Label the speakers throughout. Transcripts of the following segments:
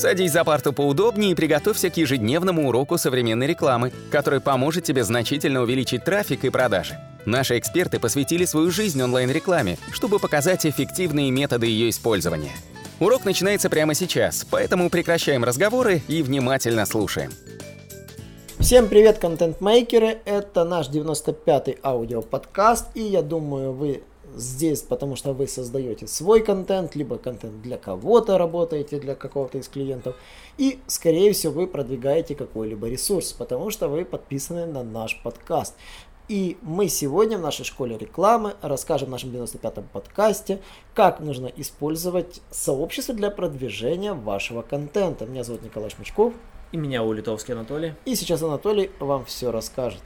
Speaker 1: Садись за парту поудобнее и приготовься к ежедневному уроку современной рекламы, который поможет тебе значительно увеличить трафик и продажи. Наши эксперты посвятили свою жизнь онлайн-рекламе, чтобы показать эффективные методы ее использования. Урок начинается прямо сейчас, поэтому прекращаем разговоры и внимательно слушаем.
Speaker 2: Всем привет, контент-мейкеры! Это наш 95-й аудиоподкаст, и я думаю, вы здесь, потому что вы создаете свой контент, либо контент для кого-то работаете, для какого-то из клиентов, и, скорее всего, вы продвигаете какой-либо ресурс, потому что вы подписаны на наш подкаст. И мы сегодня в нашей школе рекламы расскажем в нашем 95-м подкасте, как нужно использовать сообщество для продвижения вашего контента. Меня зовут Николай Шмычков.
Speaker 3: И меня Улитовский Анатолий.
Speaker 2: И сейчас Анатолий вам все расскажет.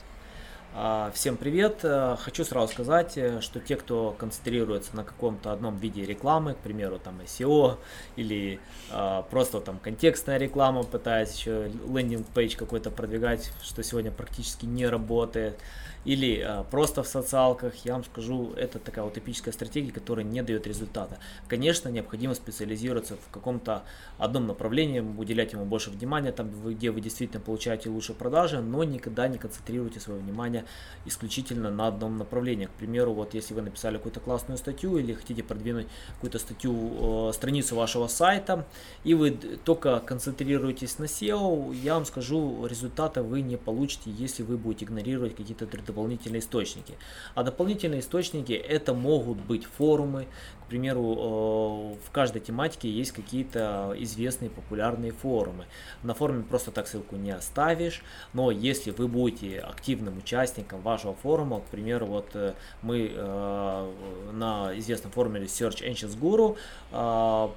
Speaker 3: А, всем привет! Э, хочу сразу сказать, э, что те, кто концентрируется на каком-то одном виде рекламы, к примеру, там SEO или а, просто там контекстная реклама, пытаясь еще лендинг-пейдж какой-то продвигать, что сегодня практически не работает, или а, просто в социалках, я вам скажу, это такая утопическая стратегия, которая не дает результата. Конечно, необходимо специализироваться в каком-то одном направлении, уделять ему больше внимания, там, где вы действительно получаете лучшие продажи, но никогда не концентрируйте свое внимание исключительно на одном направлении. К примеру, вот если вы написали какую-то классную статью или хотите продвинуть какую-то статью, э, страницу вашего сайта, и вы только концентрируетесь на SEO, я вам скажу, результата вы не получите, если вы будете игнорировать какие-то дополнительные источники. А дополнительные источники это могут быть форумы, к примеру, э, в каждой тематике есть какие-то известные популярные форумы. На форуме просто так ссылку не оставишь, но если вы будете активным участником вашего форума, к примеру, вот э, мы э, на известном форуме Research Engines Guru.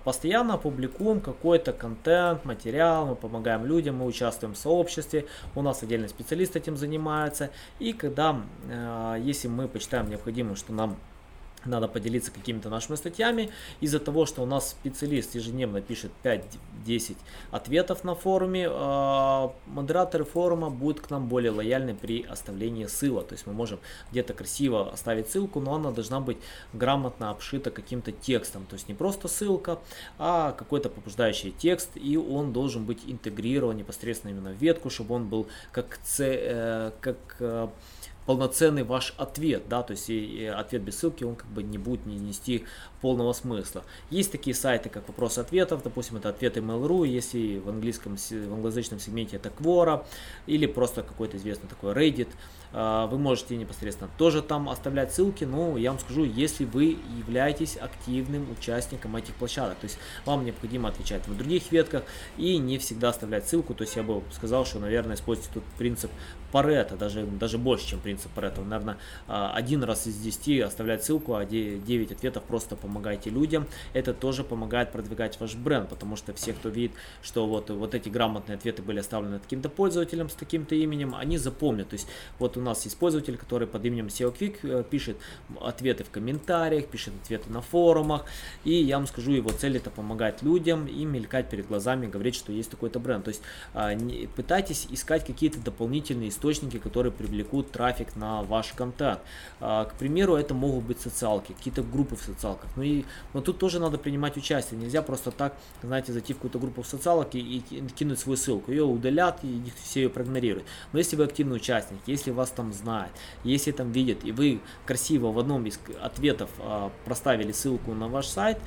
Speaker 3: Постоянно публикуем какой-то контент, материал, мы помогаем людям, мы участвуем в сообществе, у нас отдельный специалист этим занимается, и когда, если мы почитаем необходимым, что нам надо поделиться какими-то нашими статьями. Из-за того, что у нас специалист ежедневно пишет 5-10 ответов на форуме, а, модераторы форума будут к нам более лояльны при оставлении ссылок. То есть мы можем где-то красиво оставить ссылку, но она должна быть грамотно обшита каким-то текстом. То есть не просто ссылка, а какой-то побуждающий текст, и он должен быть интегрирован непосредственно именно в ветку, чтобы он был как, э, как э, полноценный ваш ответ, да, то есть и, и ответ без ссылки, он как бы не будет не нести полного смысла. Есть такие сайты, как вопрос-ответов, допустим, это ответы Mail.ru, если в английском, в англоязычном сегменте это Quora, или просто какой-то известный такой Reddit, а, вы можете непосредственно тоже там оставлять ссылки, но я вам скажу, если вы являетесь активным участником этих площадок, то есть вам необходимо отвечать в других ветках и не всегда оставлять ссылку, то есть я бы сказал, что, наверное, используйте тут принцип Парета, даже, даже больше, чем принцип Парета. Наверное, а, один раз из 10 оставлять ссылку, а 9 ответов просто помогайте людям. Это тоже помогает продвигать ваш бренд, потому что все, кто видит, что вот, вот эти грамотные ответы были оставлены таким-то пользователем с таким-то именем, они запомнят. То есть вот у нас есть пользователь, который под именем SEO Quick э, пишет ответы в комментариях, пишет ответы на форумах. И я вам скажу, его цель это помогать людям и мелькать перед глазами, говорить, что есть такой-то бренд. То есть а, пытайтесь искать какие-то дополнительные источники, которые привлекут трафик на ваш контент. А, к примеру, это могут быть социалки, какие-то группы в социалках. Ну и, но тут тоже надо принимать участие. Нельзя просто так, знаете, зайти в какую-то группу в социалок и, и кинуть свою ссылку. Ее удалят и все ее проигнорируют. Но если вы активный участник, если вас там знает, если там видит, и вы красиво в одном из ответов э, проставили ссылку на ваш сайт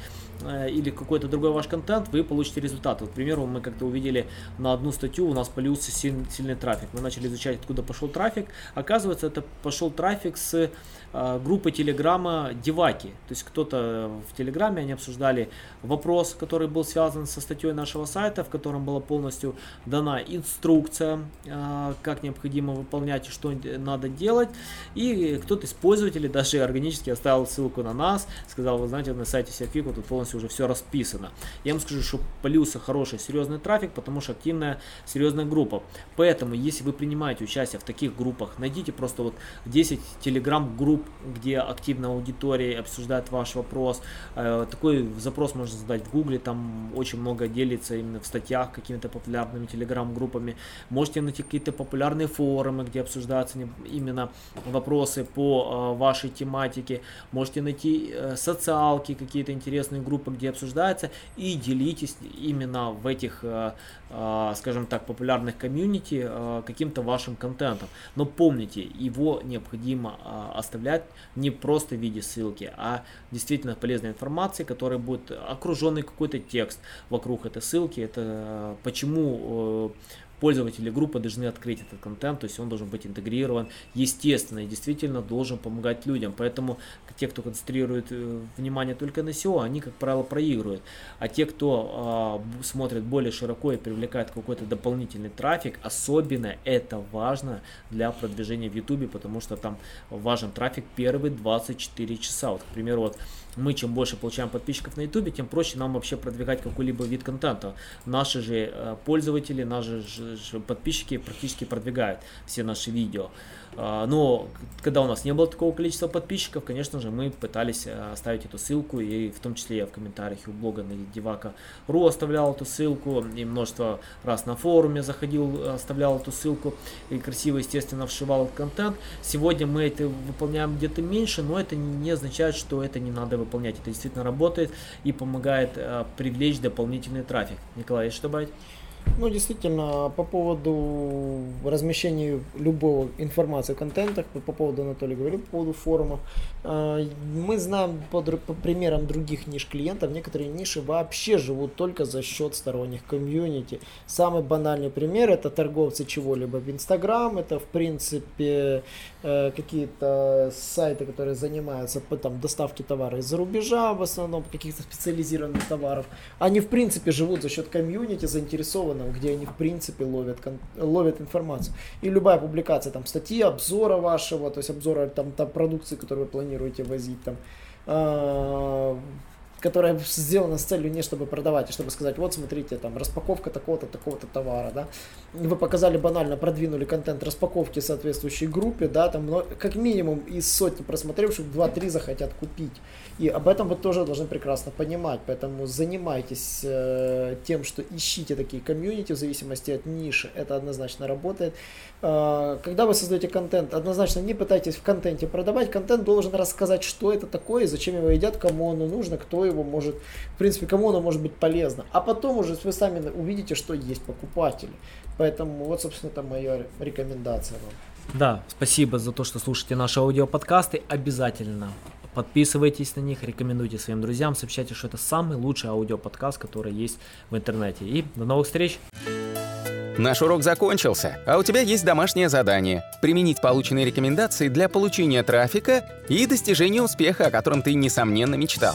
Speaker 3: э, или какой-то другой ваш контент, вы получите результат. Вот, к примеру, мы как-то увидели на одну статью, у нас полился силь, сильный трафик. Мы начали изучать, откуда пошел трафик. Оказывается, это пошел трафик с э, группы Телеграма Деваки. То есть кто-то в Телеграме, они обсуждали вопрос, который был связан со статьей нашего сайта, в котором была полностью дана инструкция, э, как необходимо выполнять и что надо делать. И кто-то из пользователей даже органически оставил ссылку на нас, сказал, вы знаете, на сайте Сиафику тут полностью уже все расписано. Я вам скажу, что полился хороший, серьезный трафик, потому что активная, серьезная группа. Поэтому, если вы принимаете участие в таких группах, найдите просто что вот 10 телеграм-групп, где активная аудитория обсуждает ваш вопрос. Э, такой запрос можно задать в гугле, там очень много делится именно в статьях какими-то популярными телеграм-группами. Можете найти какие-то популярные форумы, где обсуждаются именно вопросы по вашей тематике. Можете найти социалки, какие-то интересные группы, где обсуждается, и делитесь именно в этих, скажем так, популярных комьюнити каким-то вашим контентом. Но помните, его необходимо а, оставлять не просто в виде ссылки, а действительно полезной информации, которая будет окруженный какой-то текст вокруг этой ссылки. Это а, почему пользователи группы должны открыть этот контент, то есть он должен быть интегрирован, естественно, и действительно должен помогать людям. Поэтому те, кто концентрирует э, внимание только на SEO, они, как правило, проигрывают. А те, кто э, смотрит более широко и привлекает какой-то дополнительный трафик, особенно это важно для продвижения в YouTube, потому что там важен трафик первые 24 часа. Вот, к примеру, вот мы чем больше получаем подписчиков на YouTube, тем проще нам вообще продвигать какой-либо вид контента. Наши же э, пользователи, наши же подписчики практически продвигают все наши видео. А, но когда у нас не было такого количества подписчиков, конечно же, мы пытались э, оставить эту ссылку, и в том числе я в комментариях у блога на Девака.ру оставлял эту ссылку, и множество раз на форуме заходил, оставлял эту ссылку, и красиво, естественно, вшивал контент. Сегодня мы это выполняем где-то меньше, но это не означает, что это не надо выполнять. Это действительно работает и помогает э, привлечь дополнительный трафик. Николай, есть что добавить?
Speaker 2: Ну, действительно, по поводу размещения любого информации в контентах, по поводу Анатолия говорил, по поводу форумов, а, мы знаем по, по примерам других ниш клиентов, некоторые ниши вообще живут только за счет сторонних комьюнити. Самый банальный пример это торговцы чего-либо в Инстаграм, это в принципе э, какие-то сайты, которые занимаются там, доставки товара из-за рубежа, в основном каких-то специализированных товаров. Они в принципе живут за счет комьюнити, заинтересованного, где они в принципе ловят, ловят информацию. И любая публикация там статьи, обзора вашего, то есть обзора там, там продукции, которую вы планируете планируете возить там, а, которая сделана с целью не чтобы продавать, а чтобы сказать, вот смотрите, там распаковка такого-то, такого-то товара, да. Вы показали банально, продвинули контент распаковки соответствующей группе, да, там как минимум из сотни просмотревших 2-3 захотят купить. И об этом вы тоже должны прекрасно понимать, поэтому занимайтесь э, тем, что ищите такие комьюнити в зависимости от ниши, это однозначно работает. Э, когда вы создаете контент, однозначно не пытайтесь в контенте продавать, контент должен рассказать, что это такое, зачем его едят, кому оно нужно, кто его может, в принципе, кому оно может быть полезно. А потом уже вы сами увидите, что есть покупатели. Поэтому вот, собственно, это моя рекомендация вам.
Speaker 3: Да, спасибо за то, что слушаете наши аудиоподкасты. Обязательно подписывайтесь на них, рекомендуйте своим друзьям, сообщайте, что это самый лучший аудиоподкаст, который есть в интернете. И до новых встреч!
Speaker 1: Наш урок закончился, а у тебя есть домашнее задание – применить полученные рекомендации для получения трафика и достижения успеха, о котором ты, несомненно, мечтал.